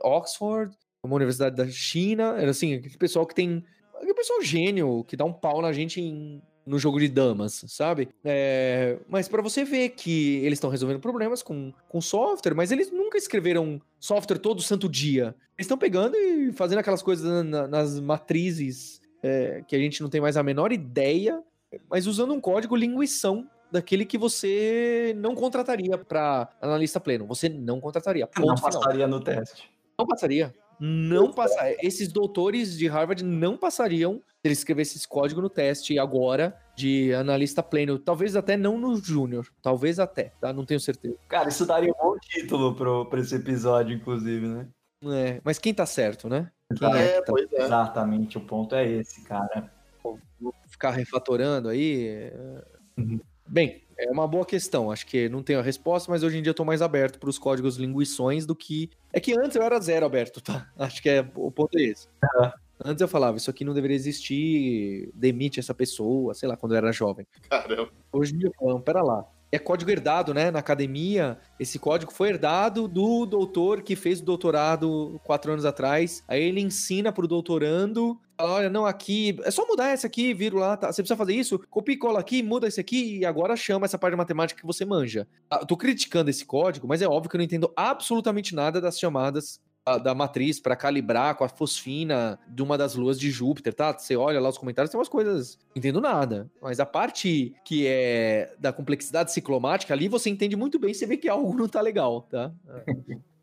Oxford, uma universidade da China, era assim, aquele pessoal que tem. Aquele pessoal gênio que dá um pau na gente em, no jogo de damas, sabe? É, mas para você ver que eles estão resolvendo problemas com, com software, mas eles nunca escreveram software todo santo dia. Eles estão pegando e fazendo aquelas coisas na, nas matrizes é, que a gente não tem mais a menor ideia, mas usando um código linguição daquele que você não contrataria para analista pleno. Você não contrataria. Ponto não passaria final. no teste. Não passaria não passar. Esses doutores de Harvard não passariam se eles escrevessem esse código no teste agora de analista pleno. Talvez até não no júnior. Talvez até, tá? Não tenho certeza. Cara, isso daria um bom título pro, pra esse episódio, inclusive, né? É, mas quem tá certo, né? Quem é, é tá... é. Exatamente, o ponto é esse, cara. Vou ficar refatorando aí. É, uhum. Bem, é uma boa questão. Acho que não tenho a resposta, mas hoje em dia eu tô mais aberto para os códigos linguições do que. É que antes eu era zero aberto, tá? *laughs* Acho que é o ponto é esse. Uhum. Antes eu falava, isso aqui não deveria existir, demite essa pessoa, sei lá, quando eu era jovem. Caramba. Hoje em dia eu falo, pera lá, é código herdado, né? Na academia, esse código foi herdado do doutor que fez o doutorado quatro anos atrás. Aí ele ensina pro doutorando. Fala, olha, não, aqui, é só mudar essa aqui, viro lá, tá? Você precisa fazer isso? Copia e cola aqui, muda esse aqui e agora chama essa parte de matemática que você manja. Eu tô criticando esse código, mas é óbvio que eu não entendo absolutamente nada das chamadas da matriz para calibrar com a fosfina de uma das luas de Júpiter, tá? Você olha lá os comentários, tem umas coisas. Não entendo nada. Mas a parte que é da complexidade ciclomática, ali você entende muito bem, você vê que algo *laughs* não tá legal, tá?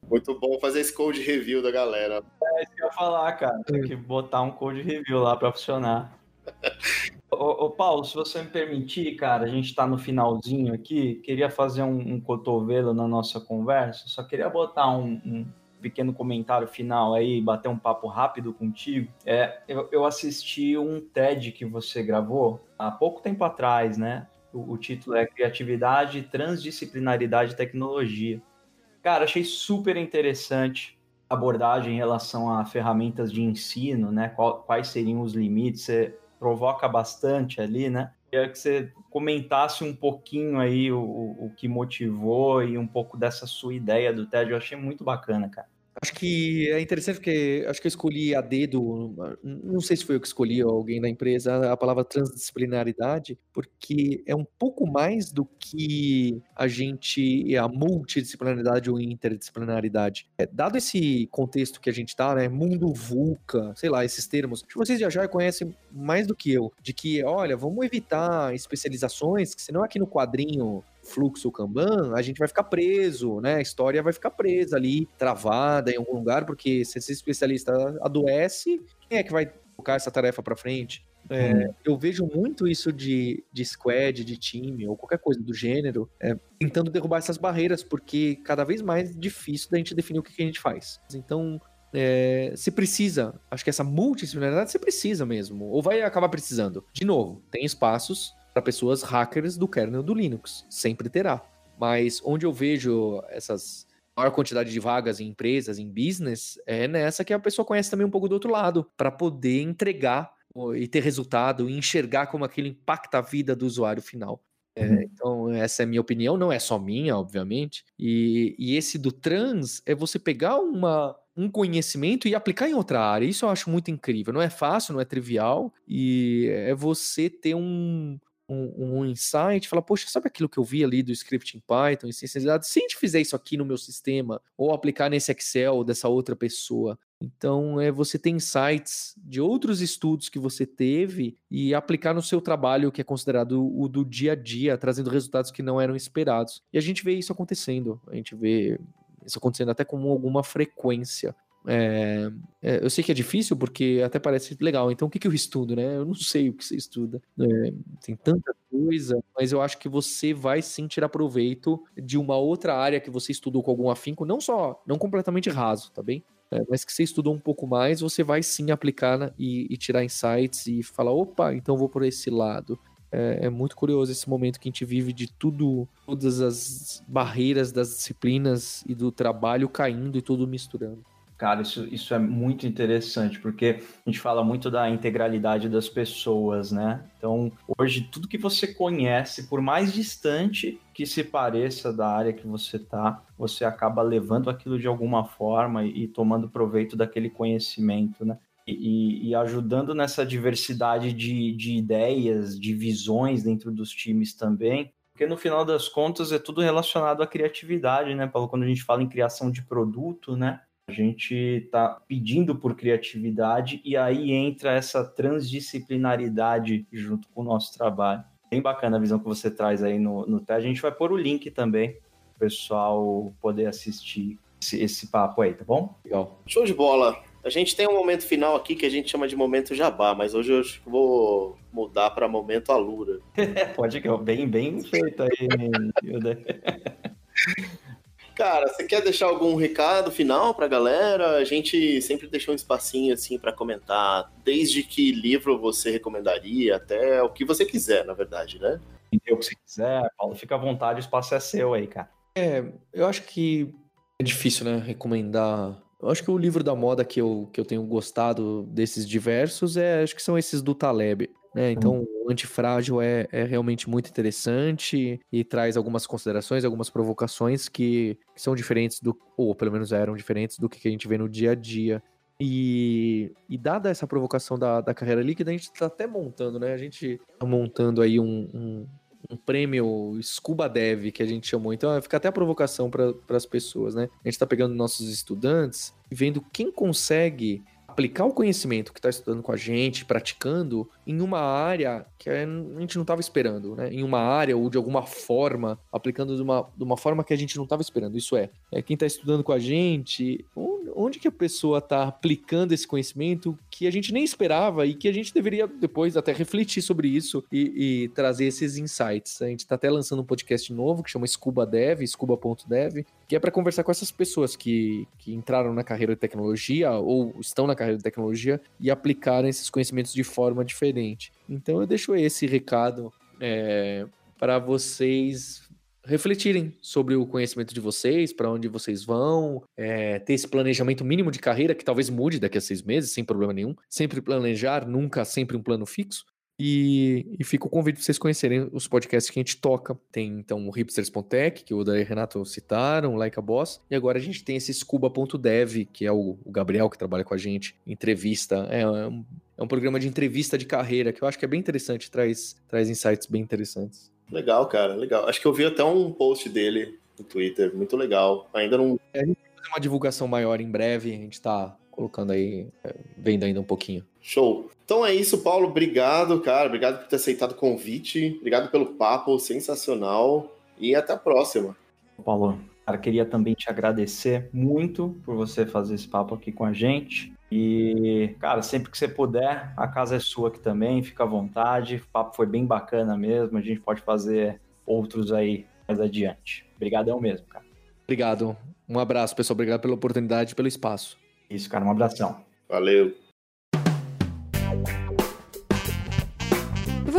Muito bom fazer esse code review da galera. É isso que eu ia falar, cara. Tem que botar um code review lá para funcionar. *laughs* ô, ô, Paulo, se você me permitir, cara, a gente está no finalzinho aqui. Queria fazer um, um, cotovelo na nossa conversa. Só queria botar um, um pequeno comentário final aí, bater um papo rápido contigo. É, eu, eu assisti um TED que você gravou há pouco tempo atrás, né? O, o título é Criatividade, Transdisciplinaridade e Tecnologia. Cara, achei super interessante a abordagem em relação a ferramentas de ensino, né? Quais seriam os limites? Você provoca bastante ali, né? Queria que você comentasse um pouquinho aí o, o que motivou e um pouco dessa sua ideia do TED. Eu achei muito bacana, cara. Acho que é interessante porque acho que eu escolhi a dedo, não sei se foi eu que escolhi ou alguém da empresa, a palavra transdisciplinaridade, porque é um pouco mais do que a gente, a multidisciplinaridade ou interdisciplinaridade. É, dado esse contexto que a gente tá, né, mundo VUCA, sei lá, esses termos, acho que vocês já já conhecem mais do que eu, de que, olha, vamos evitar especializações, que senão aqui no quadrinho fluxo Kanban, a gente vai ficar preso, né? A história vai ficar presa ali, travada em algum lugar, porque se esse especialista adoece, quem é que vai colocar essa tarefa para frente? É, hum. Eu vejo muito isso de, de squad, de time, ou qualquer coisa do gênero, é, tentando derrubar essas barreiras, porque cada vez mais difícil da gente definir o que, que a gente faz. Então, é, se precisa, acho que essa multidisciplinaridade você precisa mesmo, ou vai acabar precisando. De novo, tem espaços para pessoas hackers do kernel do Linux. Sempre terá. Mas onde eu vejo essas maior quantidade de vagas em empresas, em business, é nessa que a pessoa conhece também um pouco do outro lado, para poder entregar e ter resultado e enxergar como aquilo impacta a vida do usuário final. É, uhum. então, essa é a minha opinião, não é só minha, obviamente. E, e esse do trans é você pegar uma, um conhecimento e aplicar em outra área. Isso eu acho muito incrível. Não é fácil, não é trivial. E é você ter um, um, um insight, fala, poxa, sabe aquilo que eu vi ali do script em Python, em ciências de dados? Se a gente fizer isso aqui no meu sistema, ou aplicar nesse Excel dessa outra pessoa, então, é você ter insights de outros estudos que você teve e aplicar no seu trabalho, que é considerado o do dia a dia, trazendo resultados que não eram esperados. E a gente vê isso acontecendo, a gente vê isso acontecendo até com alguma frequência. É, é, eu sei que é difícil porque até parece legal. Então, o que, que eu estudo, né? Eu não sei o que você estuda. É, tem tanta coisa, mas eu acho que você vai sim tirar proveito de uma outra área que você estudou com algum afinco, não só, não completamente raso, tá bem? É, mas que você estudou um pouco mais, você vai sim aplicar e, e, tirar insights e falar, opa, então vou por esse lado. É, é, muito curioso esse momento que a gente vive de tudo, todas as barreiras das disciplinas e do trabalho caindo e tudo misturando. Cara, isso, isso é muito interessante, porque a gente fala muito da integralidade das pessoas, né? Então, hoje, tudo que você conhece, por mais distante que se pareça da área que você tá, você acaba levando aquilo de alguma forma e, e tomando proveito daquele conhecimento, né? E, e, ajudando nessa diversidade de, de ideias, de visões dentro dos times também, porque no final das contas é tudo relacionado à criatividade, né, Paulo? Quando a gente fala em criação de produto, né? A gente está pedindo por criatividade e aí entra essa transdisciplinaridade junto com o nosso trabalho. Bem bacana a visão que você traz aí no, no A gente vai pôr o link também para o pessoal poder assistir esse, esse papo aí, tá bom? Legal. Show de bola. A gente tem um momento final aqui que a gente chama de momento jabá, mas hoje eu vou mudar para momento alura. *laughs* Pode que bem bem feito aí, *laughs* Cara, você quer deixar algum recado final pra galera? A gente sempre deixou um espacinho assim para comentar, desde que livro você recomendaria até o que você quiser, na verdade, né? O que você quiser, Paulo, fica à vontade, o espaço é seu aí, cara. É, eu acho que é difícil, né, recomendar. Eu acho que o livro da moda que eu, que eu tenho gostado desses diversos é, acho que são esses do Taleb. Né? Então, o antifrágil é, é realmente muito interessante e traz algumas considerações, algumas provocações que, que são diferentes do, ou pelo menos eram diferentes do que a gente vê no dia a dia. E, e dada essa provocação da, da carreira líquida, a gente está até montando, né? A gente tá montando aí um, um, um, prêmio Scuba Dev, que a gente chamou. Então, fica até a provocação para as pessoas, né? A gente está pegando nossos estudantes e vendo quem consegue aplicar o conhecimento que está estudando com a gente, praticando, em uma área que a gente não estava esperando, né? Em uma área ou de alguma forma, aplicando de uma, de uma forma que a gente não estava esperando. Isso é, é quem está estudando com a gente, onde que a pessoa está aplicando esse conhecimento que a gente nem esperava e que a gente deveria depois até refletir sobre isso e, e trazer esses insights. A gente está até lançando um podcast novo que chama Scuba Dev, scuba.dev, que é para conversar com essas pessoas que, que entraram na carreira de tecnologia ou estão na carreira de tecnologia e aplicaram esses conhecimentos de forma diferente. Então eu deixo esse recado é, para vocês refletirem sobre o conhecimento de vocês, para onde vocês vão, é, ter esse planejamento mínimo de carreira que talvez mude daqui a seis meses, sem problema nenhum. Sempre planejar, nunca sempre um plano fixo. E, e fica o convite para vocês conhecerem os podcasts que a gente toca. Tem então o hipsters.tech, que o Daí e Renato citaram, o Like a Boss. E agora a gente tem esse Scuba.dev, que é o, o, Gabriel que trabalha com a gente, entrevista. É, é um, é um programa de entrevista de carreira que eu acho que é bem interessante, traz, traz insights bem interessantes. Legal, cara, legal. Acho que eu vi até um post dele no Twitter, muito legal. Ainda não. É, a gente vai fazer uma divulgação maior em breve, a gente tá colocando aí, é, vendo ainda um pouquinho. Show. Então é isso, Paulo. Obrigado, cara. Obrigado por ter aceitado o convite. Obrigado pelo papo sensacional. E até a próxima. Paulo, cara, queria também te agradecer muito por você fazer esse papo aqui com a gente. E, cara, sempre que você puder, a casa é sua aqui também, fica à vontade. O papo foi bem bacana mesmo. A gente pode fazer outros aí mais adiante. Obrigadão mesmo, cara. Obrigado. Um abraço, pessoal. Obrigado pela oportunidade e pelo espaço. Isso, cara. Um abração. Valeu.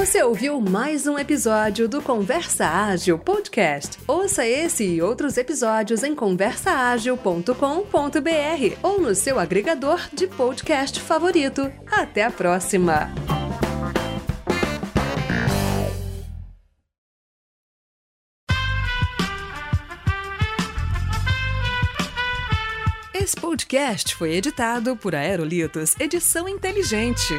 Você ouviu mais um episódio do Conversa Ágil Podcast. Ouça esse e outros episódios em conversaagil.com.br ou no seu agregador de podcast favorito. Até a próxima! Esse podcast foi editado por Aerolitos Edição Inteligente.